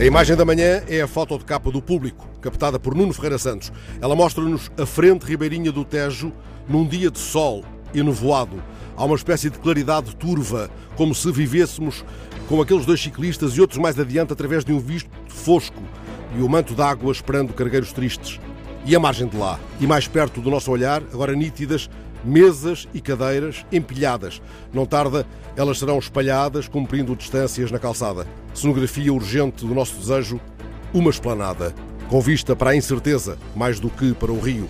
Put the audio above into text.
A imagem da manhã é a foto de capa do público, captada por Nuno Ferreira Santos. Ela mostra-nos a frente ribeirinha do Tejo num dia de sol e nevoado. Há uma espécie de claridade turva, como se vivêssemos com aqueles dois ciclistas e outros mais adiante através de um visto fosco e o manto d'água esperando cargueiros tristes. E a margem de lá, e mais perto do nosso olhar, agora nítidas, mesas e cadeiras empilhadas. Não tarda, elas serão espalhadas, cumprindo distâncias na calçada. Cenografia urgente do nosso desejo, uma esplanada, com vista para a incerteza mais do que para o rio.